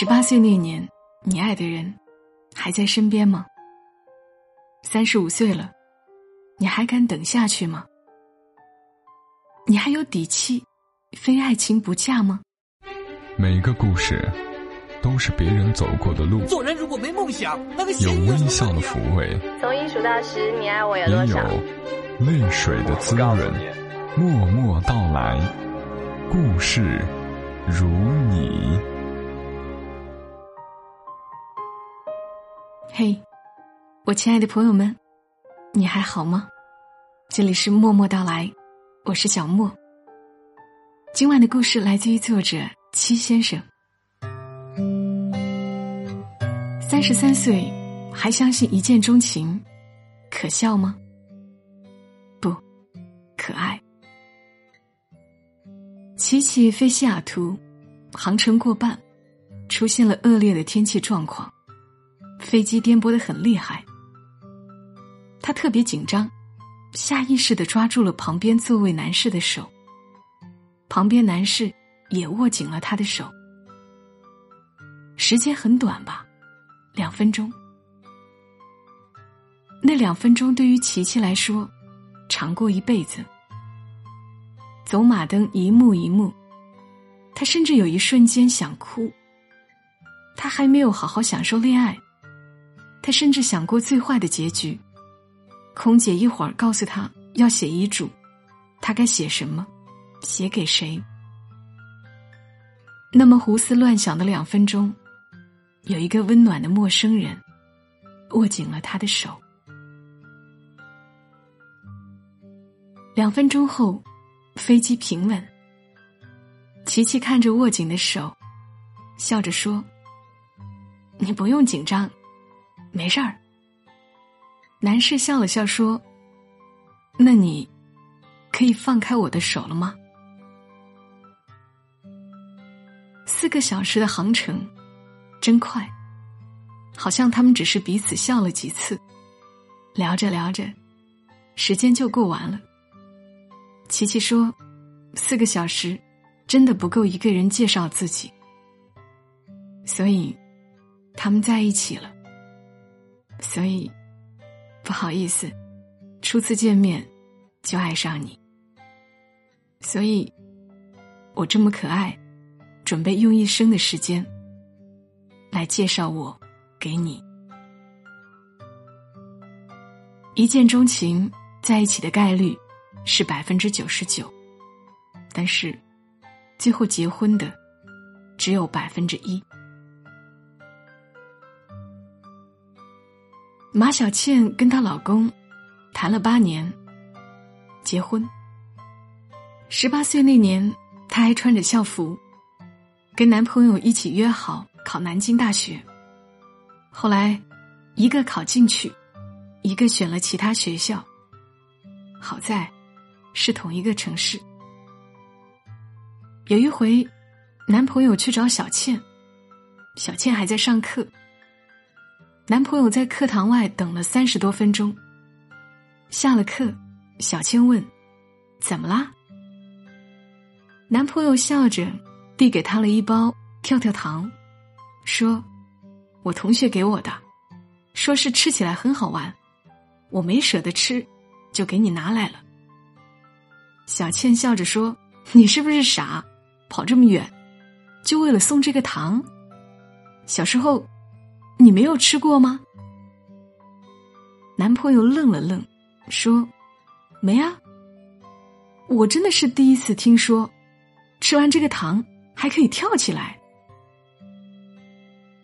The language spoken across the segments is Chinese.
十八岁那年，你爱的人还在身边吗？三十五岁了，你还敢等下去吗？你还有底气，非爱情不嫁吗？每个故事都是别人走过的路，做人如果没梦想，那个有微笑的抚慰，从一数到十，你爱我有也有多少？泪水的滋润。默默到来，故事如你。嘿，我亲爱的朋友们，你还好吗？这里是默默到来，我是小莫。今晚的故事来自于作者七先生。三十三岁还相信一见钟情，可笑吗？不，可爱。琪琪飞西雅图，航程过半，出现了恶劣的天气状况。飞机颠簸的很厉害，他特别紧张，下意识的抓住了旁边座位男士的手。旁边男士也握紧了他的手。时间很短吧，两分钟。那两分钟对于琪琪来说，长过一辈子。走马灯一幕一幕，他甚至有一瞬间想哭。他还没有好好享受恋爱。他甚至想过最坏的结局。空姐一会儿告诉他要写遗嘱，他该写什么，写给谁？那么胡思乱想的两分钟，有一个温暖的陌生人握紧了他的手。两分钟后，飞机平稳。琪琪看着握紧的手，笑着说：“你不用紧张。”没事儿。男士笑了笑说：“那你可以放开我的手了吗？”四个小时的航程，真快，好像他们只是彼此笑了几次，聊着聊着，时间就过完了。琪琪说：“四个小时真的不够一个人介绍自己，所以他们在一起了。”所以，不好意思，初次见面就爱上你。所以，我这么可爱，准备用一生的时间来介绍我给你。一见钟情在一起的概率是百分之九十九，但是最后结婚的只有百分之一。马小倩跟她老公谈了八年，结婚。十八岁那年，她还穿着校服，跟男朋友一起约好考南京大学。后来，一个考进去，一个选了其他学校。好在，是同一个城市。有一回，男朋友去找小倩，小倩还在上课。男朋友在课堂外等了三十多分钟。下了课，小倩问：“怎么啦？”男朋友笑着递给她了一包跳跳糖，说：“我同学给我的，说是吃起来很好玩，我没舍得吃，就给你拿来了。”小倩笑着说：“你是不是傻？跑这么远，就为了送这个糖？小时候。”你没有吃过吗？男朋友愣了愣，说：“没啊。”我真的是第一次听说，吃完这个糖还可以跳起来。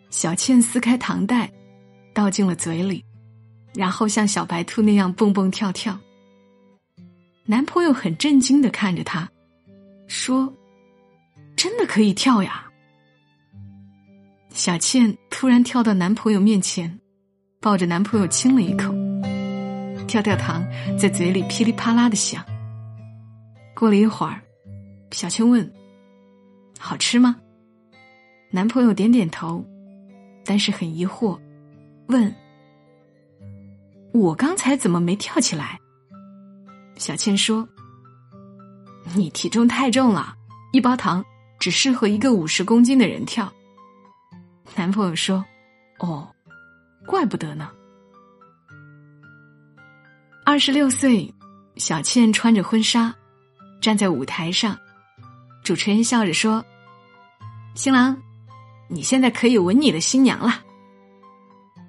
小倩撕开糖袋，倒进了嘴里，然后像小白兔那样蹦蹦跳跳。男朋友很震惊的看着她，说：“真的可以跳呀？”小倩突然跳到男朋友面前，抱着男朋友亲了一口，跳跳糖在嘴里噼里啪啦的响。过了一会儿，小倩问：“好吃吗？”男朋友点点头，但是很疑惑，问：“我刚才怎么没跳起来？”小倩说：“你体重太重了，一包糖只适合一个五十公斤的人跳。”男朋友说：“哦，怪不得呢。”二十六岁，小倩穿着婚纱，站在舞台上，主持人笑着说：“新郎，你现在可以吻你的新娘了。”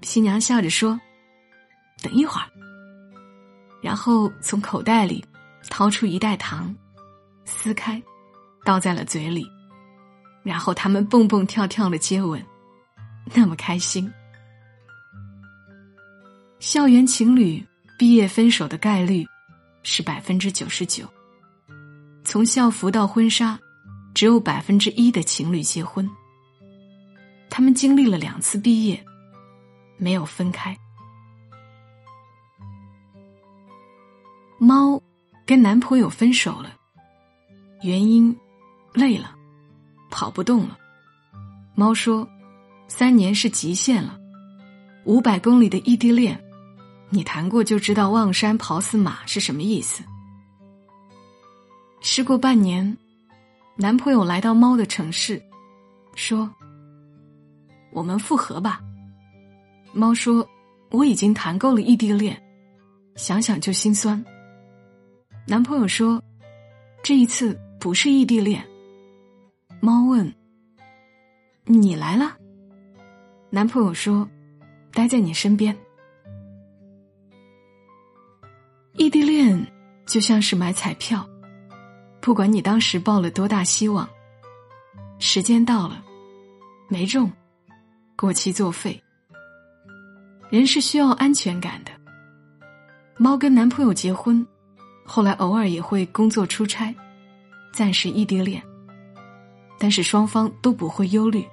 新娘笑着说：“等一会儿。”然后从口袋里掏出一袋糖，撕开，倒在了嘴里，然后他们蹦蹦跳跳的接吻，那么开心。校园情侣毕业分手的概率是百分之九十九，从校服到婚纱，只有百分之一的情侣结婚。他们经历了两次毕业，没有分开。猫跟男朋友分手了，原因累了，跑不动了。猫说：“三年是极限了，五百公里的异地恋，你谈过就知道望山跑死马是什么意思。”时过半年，男朋友来到猫的城市，说：“我们复合吧。”猫说：“我已经谈够了异地恋，想想就心酸。”男朋友说：“这一次不是异地恋。”猫问：“你来了？”男朋友说：“待在你身边。”异地恋就像是买彩票，不管你当时抱了多大希望，时间到了，没中，过期作废。人是需要安全感的。猫跟男朋友结婚。后来偶尔也会工作出差，暂时异地恋。但是双方都不会忧虑，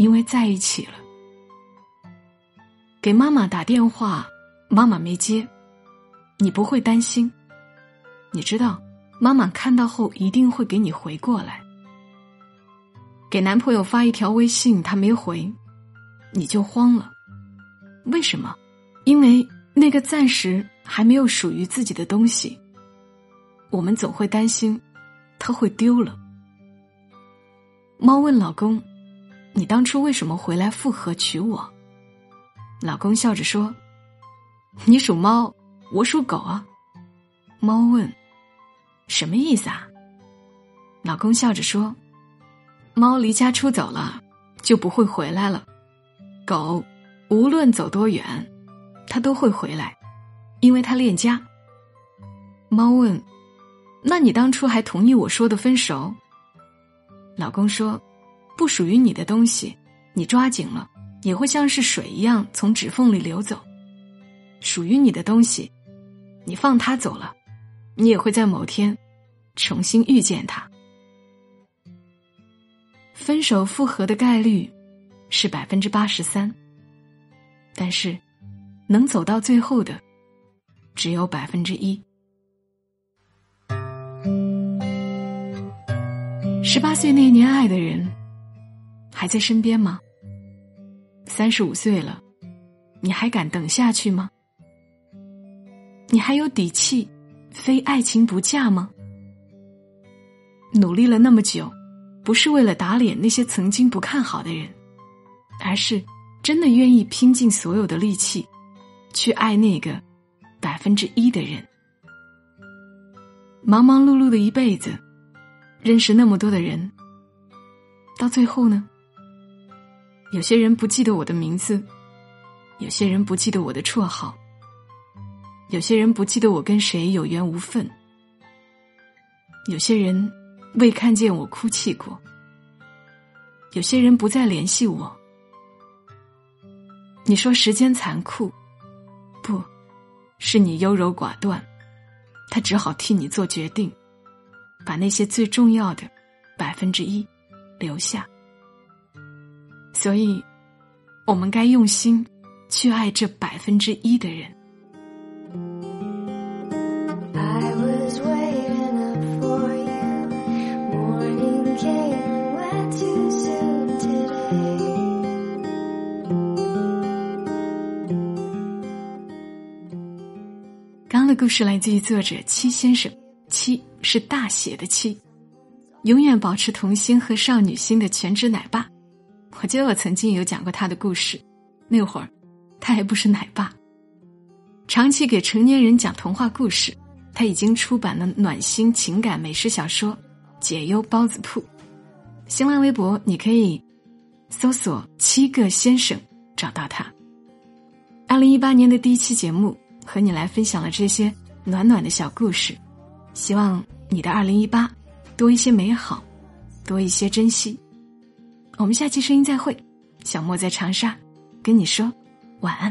因为在一起了。给妈妈打电话，妈妈没接，你不会担心，你知道妈妈看到后一定会给你回过来。给男朋友发一条微信，他没回，你就慌了。为什么？因为那个暂时。还没有属于自己的东西，我们总会担心，他会丢了。猫问老公：“你当初为什么回来复合娶我？”老公笑着说：“你属猫，我属狗啊。”猫问：“什么意思啊？”老公笑着说：“猫离家出走了，就不会回来了。狗无论走多远，它都会回来。”因为他恋家。猫问：“那你当初还同意我说的分手？”老公说：“不属于你的东西，你抓紧了，也会像是水一样从指缝里流走；属于你的东西，你放他走了，你也会在某天重新遇见他。分手复合的概率是百分之八十三，但是能走到最后的。”只有百分之一。十八岁那年爱的人，还在身边吗？三十五岁了，你还敢等下去吗？你还有底气，非爱情不嫁吗？努力了那么久，不是为了打脸那些曾经不看好的人，而是真的愿意拼尽所有的力气，去爱那个。百分之一的人，忙忙碌碌的一辈子，认识那么多的人，到最后呢？有些人不记得我的名字，有些人不记得我的绰号，有些人不记得我跟谁有缘无分，有些人未看见我哭泣过，有些人不再联系我。你说时间残酷，不。是你优柔寡断，他只好替你做决定，把那些最重要的百分之一留下。所以，我们该用心去爱这百分之一的人。故事来自于作者七先生，七是大写的七，永远保持童心和少女心的全职奶爸。我记得我曾经有讲过他的故事，那会儿他还不是奶爸。长期给成年人讲童话故事，他已经出版了暖心情感美食小说《解忧包子铺》。新浪微博你可以搜索“七个先生”找到他。二零一八年的第一期节目，和你来分享了这些暖暖的小故事，希望你的二零一八多一些美好，多一些珍惜。我们下期声音再会，小莫在长沙，跟你说晚安。